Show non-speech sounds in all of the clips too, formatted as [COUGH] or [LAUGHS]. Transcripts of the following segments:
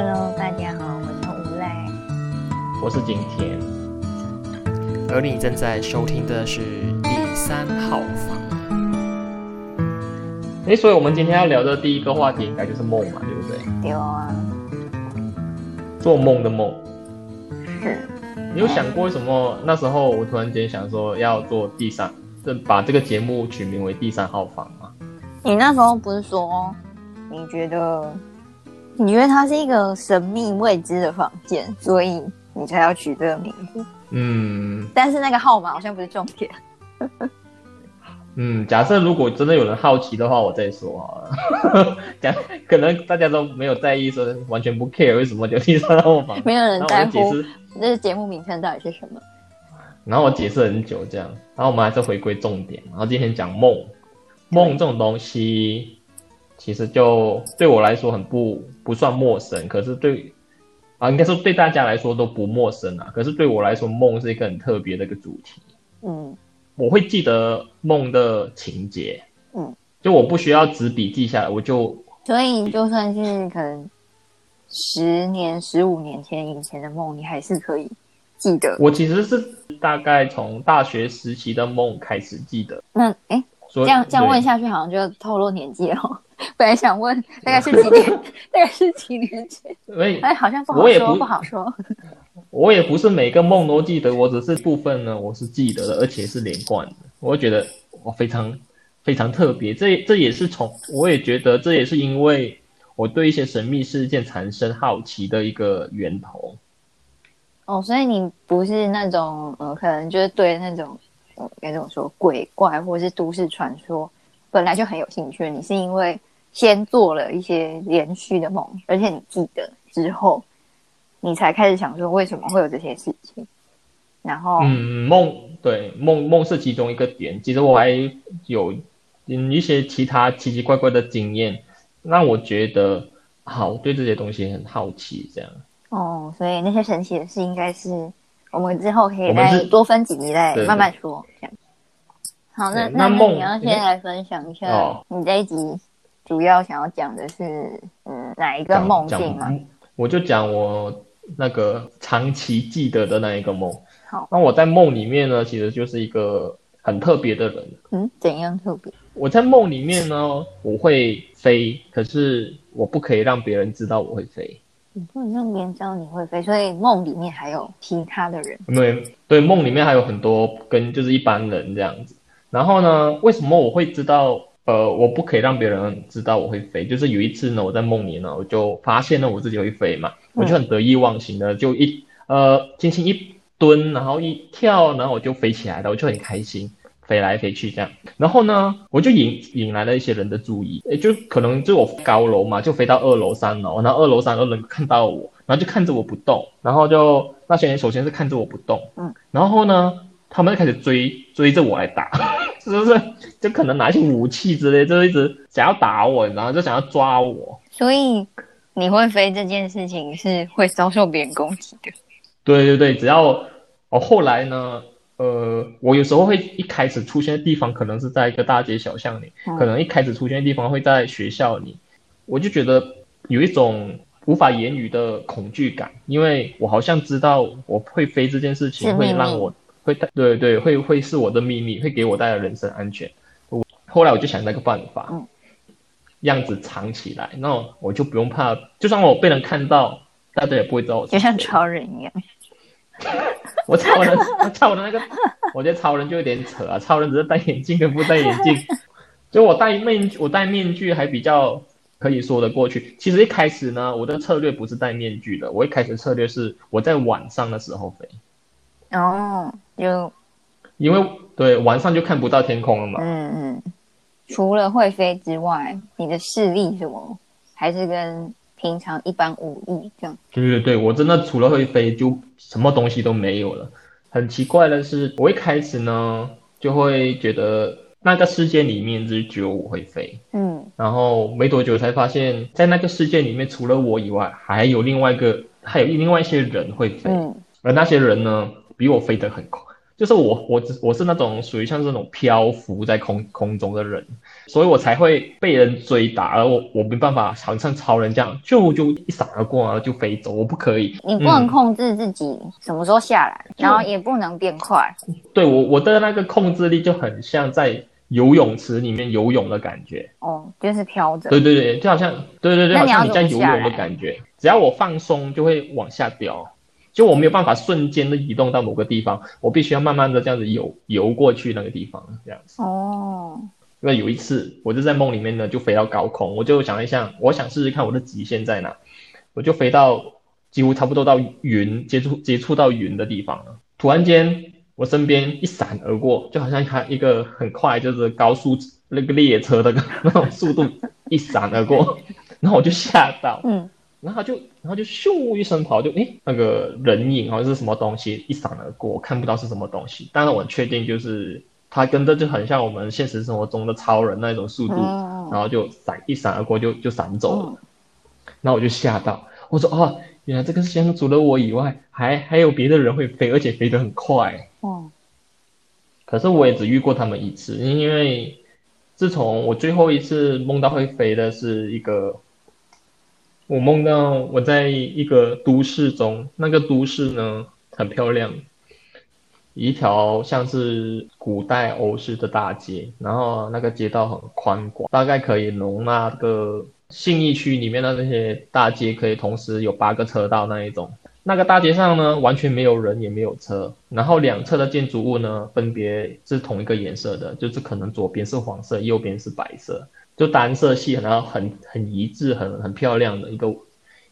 Hello，大家好，我是吴赖，我是景甜。而你正在收听的是第三号房。哎，所以我们今天要聊的第一个话题应该就是梦嘛，对不对？对啊，做梦的梦。是。你有想过为什么那时候我突然间想说要做第三，这把这个节目取名为第三号房吗？你那时候不是说你觉得你觉得它是一个神秘未知的房间，所以你才要取这个名字？嗯。但是那个号码好像不是重点。嗯，假设如果真的有人好奇的话，我再说好了。[LAUGHS] 讲可能大家都没有在意，说完全不 care 为什么叫第三号房，没有人在乎。解释这节目名称到底是什么？然后我解释很久，这样，然后我们还是回归重点。然后今天讲梦，梦这种东西，其实就对我来说很不不算陌生，可是对啊，应该说对大家来说都不陌生啊。可是对我来说，梦是一个很特别的一个主题。嗯。我会记得梦的情节，嗯，就我不需要纸笔记下来，我就所以就算是可能十年、十五年前以前的梦，你还是可以记得。我其实是大概从大学时期的梦开始记得。那哎，这样这样问下去，好像就透露年纪了。[LAUGHS] 本来想问大概是几年，[LAUGHS] 大概是几年前，哎，好像不好说，不好说。[LAUGHS] 我也不是每个梦都记得，我只是部分呢，我是记得的，而且是连贯的。我觉得我非常非常特别，这这也是从我也觉得这也是因为我对一些神秘事件产生好奇的一个源头。哦，所以你不是那种呃，可能就是对那种呃该怎么说鬼怪或者是都市传说本来就很有兴趣，你是因为先做了一些连续的梦，而且你记得之后。你才开始想说为什么会有这些事情，然后嗯梦对梦梦是其中一个点，其实我还有嗯一些其他奇奇怪怪的经验，让我觉得好对这些东西很好奇这样。哦，所以那些神奇的事应该是我们之后可以再多分几集再慢慢说这样。好，那那你要先来分享一下你这一集主要想要讲的是嗯哪一个梦境吗？我就讲我。那个长期记得的那一个梦，好，那我在梦里面呢，其实就是一个很特别的人。嗯，怎样特别？我在梦里面呢，我会飞，可是我不可以让别人知道我会飞。你不能让别人知道你会飞，所以梦里面还有其他的人。对对，梦里面还有很多跟就是一般人这样子。然后呢，为什么我会知道？呃，我不可以让别人知道我会飞。就是有一次呢，我在梦里呢，我就发现了我自己会飞嘛，我就很得意忘形的，就一呃轻轻一蹲，然后一跳，然后我就飞起来了，我就很开心，飞来飞去这样。然后呢，我就引引来了一些人的注意，诶就可能就我高楼嘛，就飞到二楼、三楼，然后二楼、三楼能看到我，然后就看着我不动，然后就那些人首先是看着我不动，嗯，然后呢，他们就开始追追着我来打。是不是就可能拿一些武器之类，就一直想要打我，然后就想要抓我。所以你会飞这件事情是会遭受别人攻击的。对对对，只要我后来呢，呃，我有时候会一开始出现的地方可能是在一个大街小巷里，可能一开始出现的地方会在学校里，我就觉得有一种无法言语的恐惧感，因为我好像知道我会飞这件事情会让我。会带对对会会是我的秘密，会给我带来人身安全。我后来我就想那个办法，嗯，样子藏起来，那我就不用怕，就算我被人看到，大家也不会知道我。就像超人一样，[LAUGHS] 我超人，超人那个，我觉得超人就有点扯啊。超人只是戴眼镜跟不戴眼镜，[LAUGHS] 就我戴面具，我戴面具还比较可以说得过去。其实一开始呢，我的策略不是戴面具的，我一开始策略是我在晚上的时候飞。哦，就因为对晚上就看不到天空了嘛。嗯嗯，除了会飞之外，你的视力什么还是跟平常一般无异这样。对对对，我真的除了会飞，就什么东西都没有了。很奇怪的是，我一开始呢就会觉得那个世界里面只有我会飞。嗯，然后没多久才发现，在那个世界里面，除了我以外，还有另外一个，还有另外一些人会飞。嗯，而那些人呢？比我飞得很快，就是我我只我是那种属于像这种漂浮在空空中的人，所以我才会被人追打，而我我没办法好像超人这样就就一闪而过，然后就飞走，我不可以。你不能嗯控制自己什么时候下来，然后也不能变快。[LAUGHS] 对我我的那个控制力就很像在游泳池里面游泳的感觉。哦，就是飘着。对对对，就好像对对对，好像你在游泳的感觉。只要我放松，就会往下掉。就我没有办法瞬间的移动到某个地方，我必须要慢慢的这样子游游过去那个地方，这样子。哦，因为有一次，我就在梦里面呢，就飞到高空，我就想一想，我想试试看我的极限在哪，我就飞到几乎差不多到云接触接触到云的地方了。突然间，我身边一闪而过，就好像它一个很快就是高速那个列车的那种速度一闪而过，然后我就吓到，嗯，然后就然后就咻一声跑，就诶那个人影好像是什么东西一闪而过，我看不到是什么东西，但是我确定就是他跟着就很像我们现实生活中的超人那种速度，嗯然后就闪一闪而过就就闪走了，嗯。然后我就吓到，我说哦，原来这个世界上除了我以外，还还有别的人会飞，而且飞得很快。哦，可是我也只遇过他们一次，因为自从我最后一次梦到会飞的是一个，我梦到我在一个都市中，那个都市呢很漂亮，一条像是古代欧式的大街，然后那个街道很宽广，大概可以容纳个信义区里面的那些大街可以同时有八个车道那一种。那个大街上呢，完全没有人，也没有车，然后两侧的建筑物呢，分别是同一个颜色的，就是可能左边是黄色，右边是白色，就单色系，然后很很一致，很很漂亮的一个。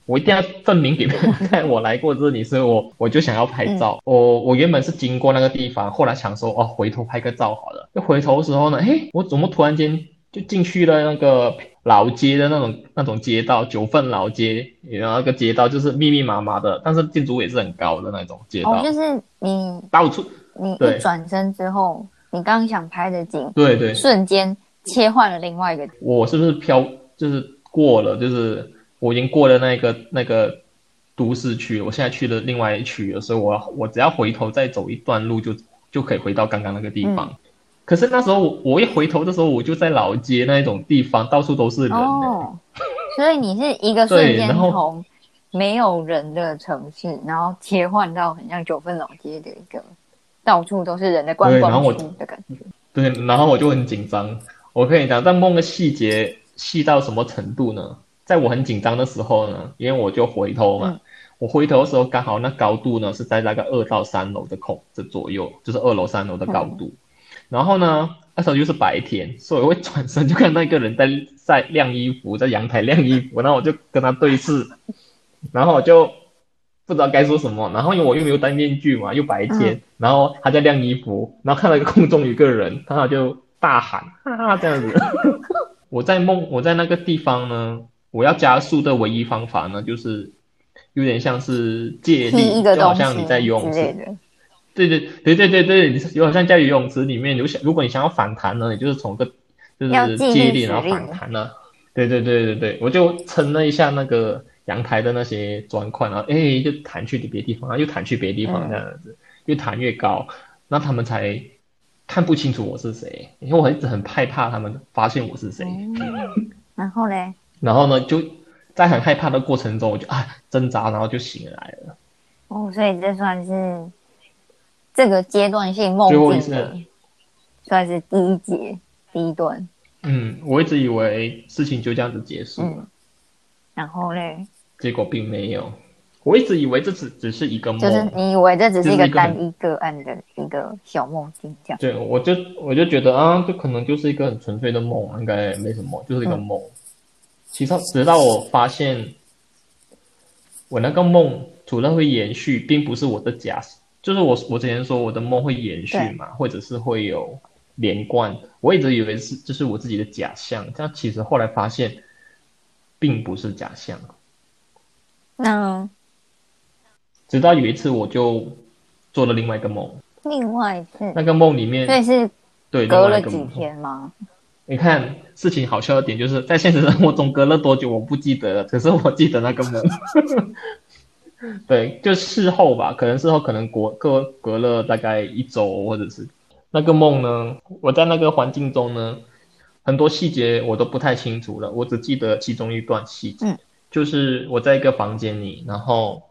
我一定要证明给别人看，我来过这里，所以我我就想要拍照。我我原本是经过那个地方，后来想说，哦，回头拍个照好了。就回头的时候呢，嘿，我怎么突然间就进去了那个老街的那种那种街道，九份老街，然后那个街道就是密密麻麻的，但是建筑物也是很高的那种街道，哦，就是你到处你一转身之后，你刚刚想拍的景，对对，瞬间切换了另外一个。我是不是飘就是过了，就是我已经过了那个那个都市区，我现在去了另外一区了，所以我我只要回头再走一段路就就可以回到刚刚那个地方。嗯可是那时候我我一回头的时候，我就在老街那一种地方，到处都是人呢、哦，所以你是一个瞬间从没有人的城市，然后切换到很像九份老街的一个到处都是人的观光区的感觉。对，然后我就很紧张。我跟你讲，但梦的细节细到什么程度呢？在我很紧张的时候呢，因为我就回头嘛，嗯我回头的时候刚好那高度呢是在那个二到三楼的空这左右，就是二楼三楼的高度。然后呢，那时候又是白天，所以我会转身就看到一个人在在晾衣服，在阳台晾衣服，然后我就跟他对视，然后我就不知道该说什么，然后因为我又没有戴面具嘛，又白天，然后他在晾衣服，然后看到一个空中有一个人，然后就大喊 [LAUGHS] 哈哈这样子。[LAUGHS] 我在梦，我在那个地方呢，我要加速的唯一方法呢，就是有点像是借力，就好像你在游泳池。对对对对对对，你有好像在游泳池里面，如想如果你想要反弹呢，你就是从个就是借力然后反弹呢。对对对对对，我就撑了一下那个阳台的那些砖块，然后哎就弹去别地方，又弹去别地方嗯这样子，越弹越高，那他们才看不清楚我是谁，因为我一直很害怕他们发现我是谁。嗯 [LAUGHS] 然后嘞，然后呢，就在很害怕的过程中，我就啊挣扎，然后就醒来了。哦，所以这算是这个阶段性梦境的，算是第一节第一段。嗯，我一直以为事情就这样子结束了，嗯，然后嘞，结果并没有。我一直以为这只只是一个梦，就是你以为这只是一个单一个案的一个小梦境，这样。对，我就我就觉得啊，这可能就是一个很纯粹的梦，应该没什么，就是一个梦。其实直到我发现，我那个梦除了会延续，并不是我的假，就是我我之前说我的梦会延续嘛，或者是会有连贯，我一直以为是就是我自己的假象，但其实后来发现，并不是假象。那直到有一次，我就做了另外一个梦，另外一次，那个梦里面对是对隔了几天吗？你看，事情好笑的点就是在现实生活中隔了多久我不记得了，可是我记得那个梦。[LAUGHS] 对，就事后吧，可能事后可能隔隔隔了大概一周，或者是那个梦呢，我在那个环境中呢，很多细节我都不太清楚了，我只记得其中一段细节，嗯就是我在一个房间里，然后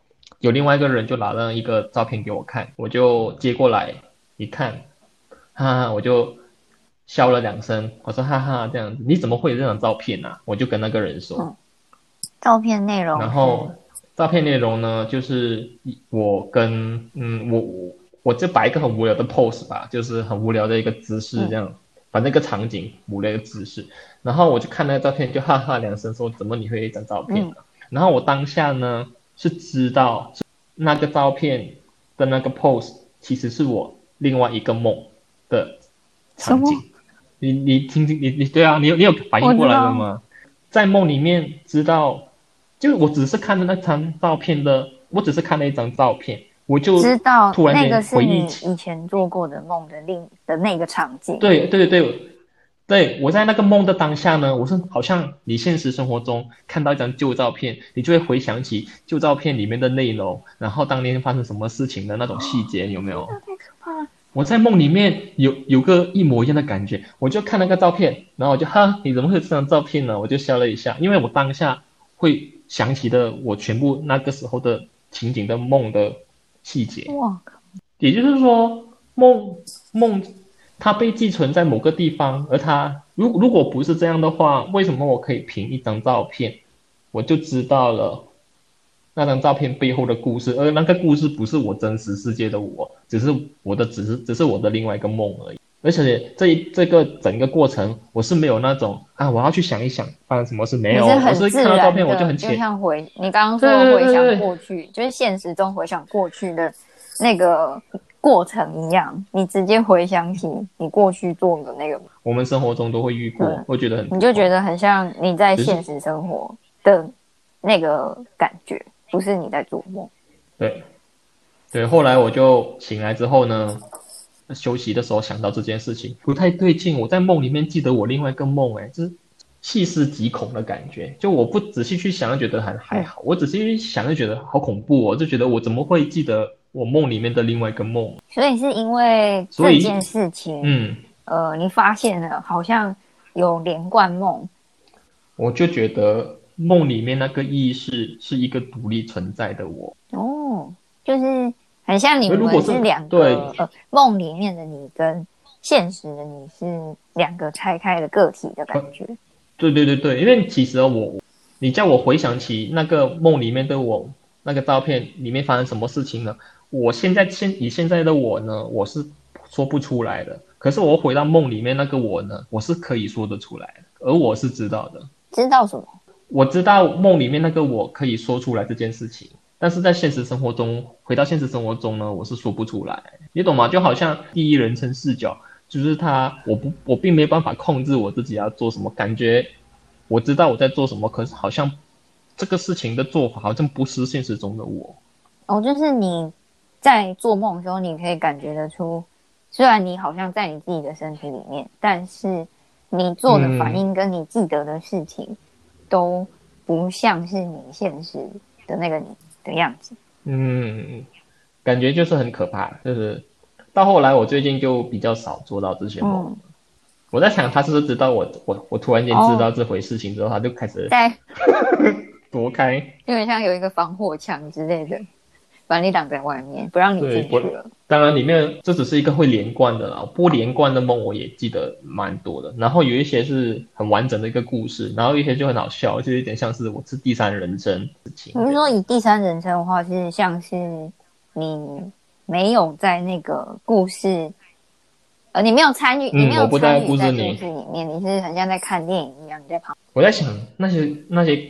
有另外一个人就拿了一个照片给我看，我就接过来一看，哈哈，我就笑了两声，我说哈哈这样子，你怎么会有这张照片呢、我就跟那个人说，嗯照片内容，然后照片内容呢，就是我跟嗯我我我就摆一个很无聊的 pose 吧，就是很无聊的一个姿势这样，反正一个场景无聊的姿势，然后我就看那个照片就哈哈两声说怎么你会有一张照片呢？然后我当下呢是知道那个照片的那个 pose 其实是我另外一个梦的场景。你你听听你你对啊，你有你有反应过来了吗？在梦里面知道，就我只是看着那张照片的，我只是看了一张照片，我就知道突然间那个是你回忆起以前做过的梦的另的那个场景。对对对对，我在那个梦的当下呢，我是好像你现实生活中看到一张旧照片，你就会回想起旧照片里面的内容，然后当年发生什么事情的那种细节，有没有？太可怕了！我在梦里面有有个一模一样的感觉，我就看那个照片，然后我就哈，你怎么会有这张照片呢？我就笑了一下，因为我当下会想起的我全部那个时候的情景的梦的细节，哇靠，也就是说梦梦它被寄存在某个地方，而它如如果不是这样的话，为什么我可以凭一张照片？我就知道了那张照片背后的故事，而那个故事不是我真实世界的我，只是我的只是只是我的另外一个梦而已。而且这一这个整个过程，我是没有那种啊，我要去想一想发生什么事，没有，我是看到照片我就很浅，像回你刚刚说的回对对对。对想过去，就是现实中回想过去的那个过程一样，你直接回想起你过去做的那个，我们生活中都会遇过对，我觉得很，你就觉得很像你在现实生活的那个感觉，不是你在做梦。对，对，后来我就醒来之后呢，休息的时候想到这件事情不太对劲，我在梦里面记得我另外一个梦，哎，就是细思极恐的感觉。就我不仔细去想，就觉得还还好；我仔细去想，就觉得好恐怖哦，就觉得我怎么会记得我梦里面的另外一个梦？所以是因为这件事情，嗯，呃，你发现了好像有连贯梦，我就觉得梦里面那个意识是一个独立存在的我。哦，就是很像你们如果是是两对个呃梦里面的你跟现实的你是两个拆开的个体的感觉。对对对对，因为其实我，你叫我回想起那个梦里面的我，那个照片里面发生什么事情呢？我现在现以现在的我呢，我是说不出来的。可是我回到梦里面那个我呢，我是可以说得出来的，而我是知道的。知道什么？我知道梦里面那个我可以说出来这件事情，但是在现实生活中，回到现实生活中呢，我是说不出来，你懂吗？就好像第一人称视角，就是他，我不，我并没有办法控制我自己要做什么，感觉我知道我在做什么，可是好像这个事情的做法好像不是现实中的我。哦，就是你在做梦的时候，你可以感觉得出，虽然你好像在你自己的身体里面，但是你做的反应跟你记得的事情都不像是你现实的那个你的样子。嗯，感觉就是很可怕，就是到后来我最近就比较少做到这些梦。嗯，我在想，他是不是知道我我我突然间知道这回事情之后，他就开始在 [LAUGHS] 躲开。有点像有一个防火墙之类的，把你挡在外面，不让你进去了。当然，里面这只是一个会连贯的啦，不连贯的梦我也记得蛮多的。然后有一些是很完整的一个故事，然后一些就很好笑，就有点像是我是第三人称事情。你是说以第三人称的话，是像是你没有在那个故事，呃，你没有参与，嗯你没有在参与在故故事里面，你是很像在看电影一样，你在旁我在想那些那些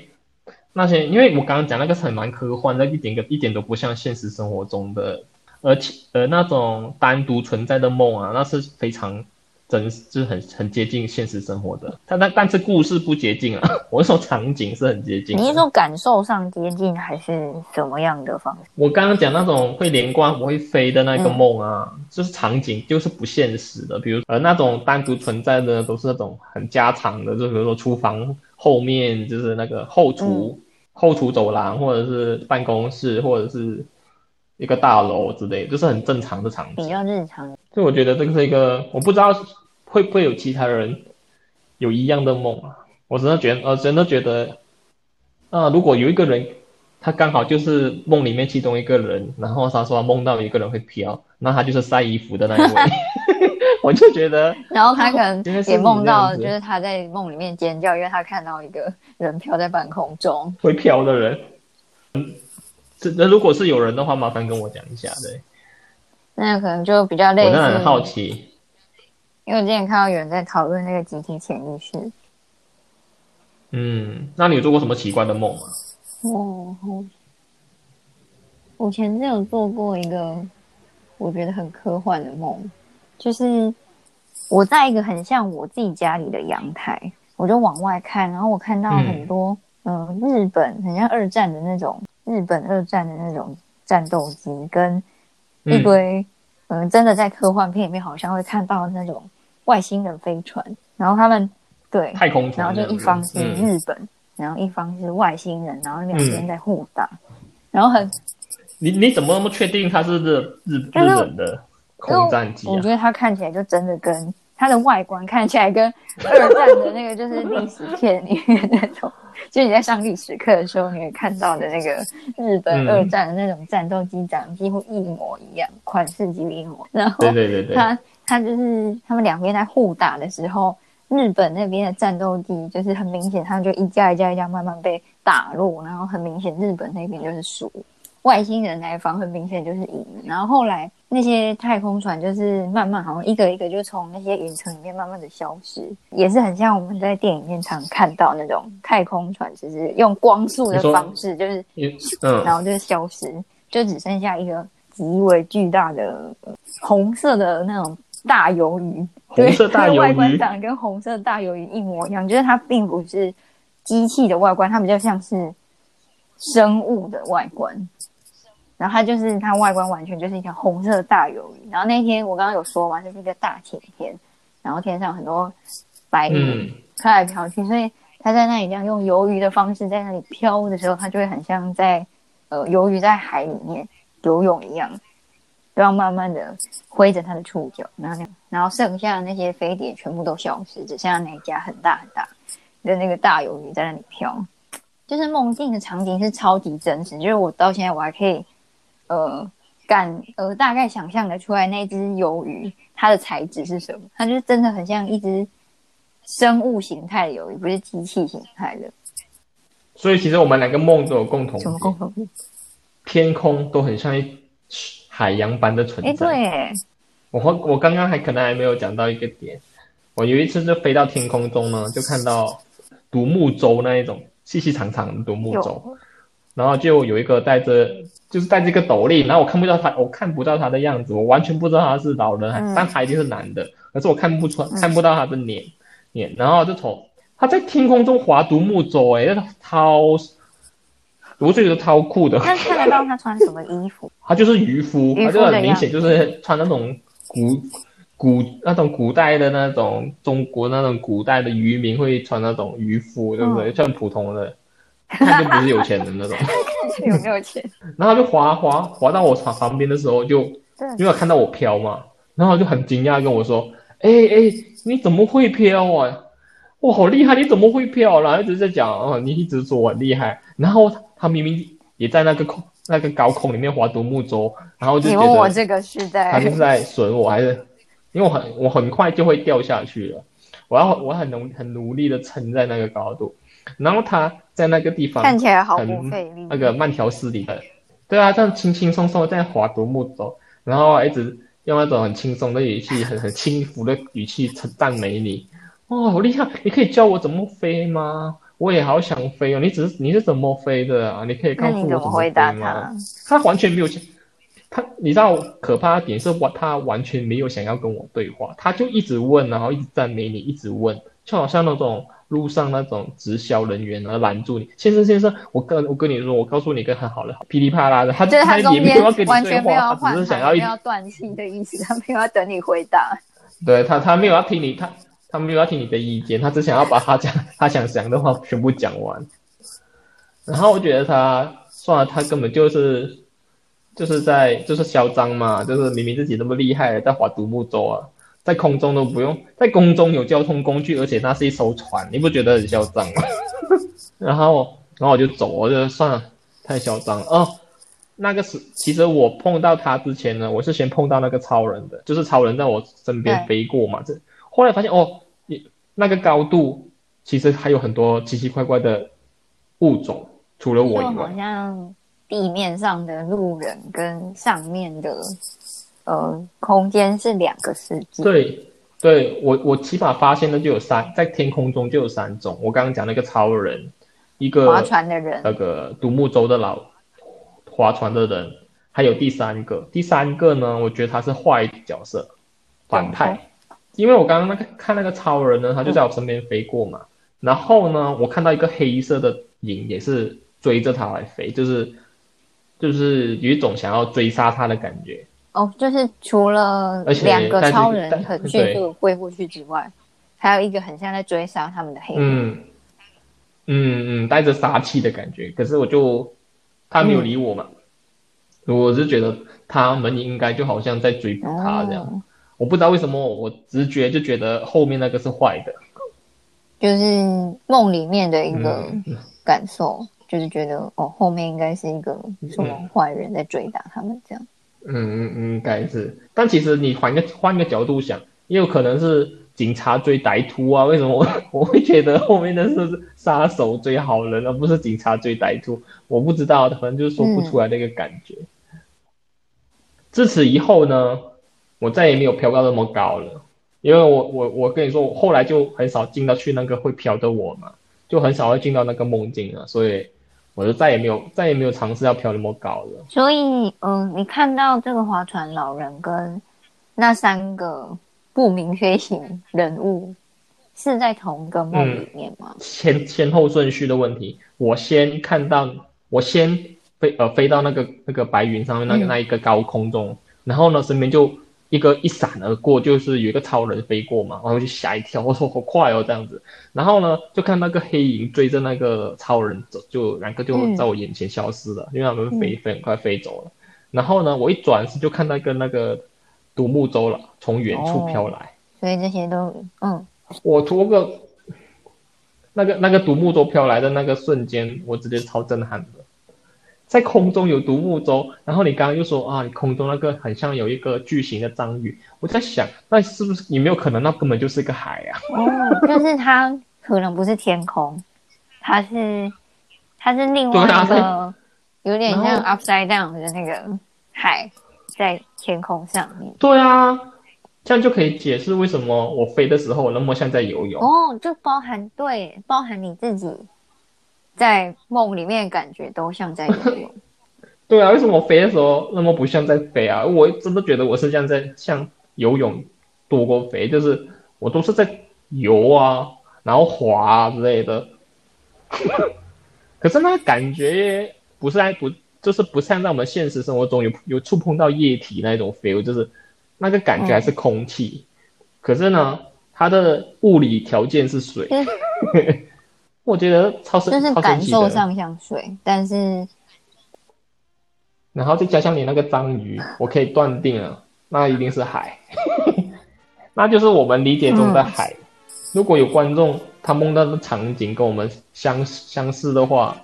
那些，因为我刚刚讲那个是很蛮科幻的，一点个一点都不像现实生活中的，而且呃那种单独存在的梦啊，那是非常真，就是很很接近现实生活的。但但但是故事不接近啊，[LAUGHS] 我是说场景是很接近。你是说感受上接近，还是什么样的方式？我刚刚讲那种会连贯、我会飞的那个梦啊，就是场景就是不现实的，比如呃那种单独存在的都是那种很家常的，就比如说厨房后面就是那个后厨，后厨走廊，或者是办公室，或者是一个大楼之类，就是很正常的场景。比较日常。所以我觉得这个是一个，我不知道会不会有其他人有一样的梦啊。我真的觉得，呃，真的觉得，啊，如果有一个人，他刚好就是梦里面其中一个人，然后他说梦到一个人会飘，那他就是晒衣服的那一位。[LAUGHS] 我就觉得，[LAUGHS] 然后他可能 [LAUGHS] 也梦到，就是他在梦里面尖叫，因为他看到一个人飘在半空中。会飘的人，嗯，这那如果是有人的话，麻烦跟我讲一下，对，那可能就比较类似。我很好奇。因为我之前看到有人在讨论那个集体潜意识。嗯，那你有做过什么奇怪的梦吗？哦，我前阵有做过一个我觉得很科幻的梦，就是我在一个很像我自己家里的阳台，我就往外看，然后我看到很多嗯、呃日本很像二战的那种日本二战的那种战斗机，跟一堆嗯、呃真的在科幻片里面好像会看到那种外星人飞船，然后他们对太空船然后就一方是嗯。日本，然后一方是外星人，然后两边在互打，然后很，你你怎么那么确定他是日日日本的空战机啊我觉？得它看起来就真的跟它的外观看起来跟二战的那个就是历史片里面那种，就你在上历史课的时候你会看到的那个日本嗯二战的那种战斗机长几乎一模一样，款式几乎一模，然后对对对对，它它就是他们两边在互打的时候，日本那边的战斗机就是很明显，他们就一架一架一架慢慢被打落，然后很明显日本那边就是输，外星人那一方很明显就是赢。然后后来那些太空船就是慢慢好像一个一个就从那些云层里面慢慢的消失，也是很像我们在电影院常看到那种太空船，就是用光速的方式，就是嗯然后就消失，就只剩下一个极为巨大的呃红色的那种大鱿鱼，红色大对，外观，长得跟红色大鱿鱼一模一样，就是它并不是机器的外观，它比较像是生物的外观。然后它就是它外观完全就是一条红色的大鱿鱼。然后那天我刚刚有说嘛，就是一个大晴天，然后天上很多白云嗯，飘来飘去，所以它在那里这样用鱿鱼的方式在那里飘的时候，它就会很像在呃鱿鱼在海里面游泳一样，都要慢慢的挥着它的触角，然后那样，然后剩下的那些飞碟全部都消失，只剩下那一家很大很大的那个大鱿鱼在那里飘。就是梦境的场景是超级真实，就是我到现在我还可以呃感呃大概想象得出来那只鱿鱼它的材质是什么，它就是真的很像一只生物形态的鱿鱼，不是机器形态的。所以其实我们两个梦都有共同什么，共同点？天空都很像一海洋般的存哎，在。对，我和我刚刚还可能还没有讲到一个点，我有一次就飞到天空中呢，就看到独木舟那一种细细长长的独木舟，有然后就有一个戴着就是戴着一个斗笠，然后我看不到他，我看不到他的样子，我完全不知道他是老人，嗯但他一定是男的，可是我看不出看不到他的脸脸，然后就从他在天空中划独木舟，哎，那超，我就觉得超酷的。那看得到他穿什么衣服？[LAUGHS] 他就是渔夫，渔夫他就很明显就是穿那种古古那种古代的那种中国那种古代的渔民会穿那种渔夫，对不对？像普通的，看就不是有钱人那种。[LAUGHS] 有没有钱？[LAUGHS] 然后他就滑滑滑到我床旁边的时候就，对因为看到我飘嘛，然后就很惊讶跟我说：“哎哎，你怎么会飘啊？哇，好厉害！你怎么会飘？”然后一直在讲，哦，你一直说我很厉害。然后他明明也在那个空那个高空里面划独木舟，然后就你觉得问我这个是在他是在损我，还是因为我很我很快就会掉下去了，我要我很努很努力的撑在那个高度，然后他在那个地方看起来好不很费力。那个慢条斯理的，对啊，这样轻轻松松地在划独木舟，然后一直用那种很轻松的语气、很很轻浮的语气称赞美你。哦，好厉害！你可以教我怎么飞吗？我也好想飞哦。你只是你是怎么飞的啊？你可以告诉我怎么飞么回答吗？他？他完全没有想，他你知道可怕的点是我他完全没有想要跟我对话，他就一直问，然后一直赞美你，一直问，就好像那种路上那种直销人员然后拦住你，先生先生，我跟我跟你说，我告诉你一个很好的，噼里啪啦的，他就是他他中间也没有要跟你完对全没有要话，他换台，只是想要一要断气的意思，他没有要等你回答。对他他没有要听你他他没有要听你的意见，他只想要把他讲他想讲的话全部讲完。然后我觉得他算了，他根本就是就是在就是嚣张嘛，就是明明自己那么厉害，在划独木舟啊，在空中都不用，在空中有交通工具，而且那是一艘船，你不觉得很嚣张吗？[LAUGHS] 然后然后我就走，我就算了，太嚣张了哦。那个是其实我碰到他之前呢，我是先碰到那个超人的，就是超人在我身边飞过嘛，这后来发现哦，你那个高度其实还有很多奇奇怪怪的物种。除了我以外，好像地面上的路人跟上面的呃空间是两个世界。对，对我我起码发现的就有三，在天空中就有三种。我刚刚讲那个超人，一个划船的人，那个独木舟的老划船的人，还有第三个。第三个呢，我觉得他是坏角色，反派。因为我刚刚那个看那个超人呢，他就在我身边飞过嘛。然后呢，我看到一个黑色的影，也是。追着他来飞，就是就是有一种想要追杀他的感觉。哦，就是除了两个超人很迅速飞过去之外，还有一个很像在追杀他们的黑人。嗯嗯嗯，带着杀气的感觉。可是我就他没有理我嘛，我是觉得他们应该就好像在追捕他这样。我不知道为什么，我直觉就觉得后面那个是坏的，就是梦里面的一个感受。就是觉得哦，后面应该是一个什么坏人在追打他们这样。嗯嗯嗯，应该是。但其实你换个换个角度想，也有可能是警察追歹徒啊？为什么我 [LAUGHS] 我会觉得后面的是杀手追好人，而不是警察追歹徒？我不知道，可能就是说不出来那个感觉。自此以后呢，我再也没有飘到那么高了，因为我我我跟你说，我后来就很少进到去那个会飘的我嘛，就很少会进到那个梦境了，所以。我就再也没有再也没有尝试要飘那么高了。所以，嗯，你看到这个划船老人跟那三个不明飞行人物是在同一个梦里面吗？先先后顺序的问题，我先看到，我先飞呃飞到那个那个白云上面那个那一个高空中，然后呢身边就。一个一闪而过，就是有一个超人飞过嘛，然后就吓一跳，[LAUGHS] 我说好快哦这样子，然后呢就看那个黑影追着那个超人走，就两个就在我眼前消失了，因为他们飞飞很快飞走了。然后呢我一转身就看到一个那个独木舟了，从远处飘来。所以这些都嗯，我图个那个那个独木舟飘来的那个瞬间，我直接超震撼的。在空中有独木舟，然后你刚刚又说啊，你空中那个很像有一个巨型的章鱼，我在想，那是不是有没有可能那根本就是一个海啊？[LAUGHS] 哦，就是它可能不是天空，它是它是另外一个有点像 upside down 的那个海在天空上面。对啊，这样就可以解释为什么我飞的时候我那么像在游泳。哦，就包含对，包含你自己。在梦里面感觉都像在游泳，[LAUGHS] 对啊，为什么我飞的时候那么不像在飞啊？我真的觉得我是像在像游泳多过飞，就是我都是在游啊，然后滑啊之类的。[LAUGHS] 可是那个感觉不是在不就是不像在我们现实生活中有有触碰到液体那种 feel，就是那个感觉还是空气，可是呢，它的物理条件是水。[LAUGHS] 我觉得超神，就是感受上像水，但是，然后再加上你那个章鱼，我可以断定了，那一定是海，[LAUGHS] 那就是我们理解中的海。如果有观众他梦到的场景跟我们相相似的话，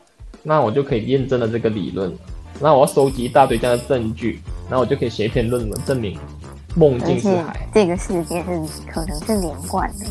那我就可以验证了这个理论。那我要收集一大堆这样的证据，然后我就可以写一篇论文证明梦境是海，这个世界是可能是连贯的。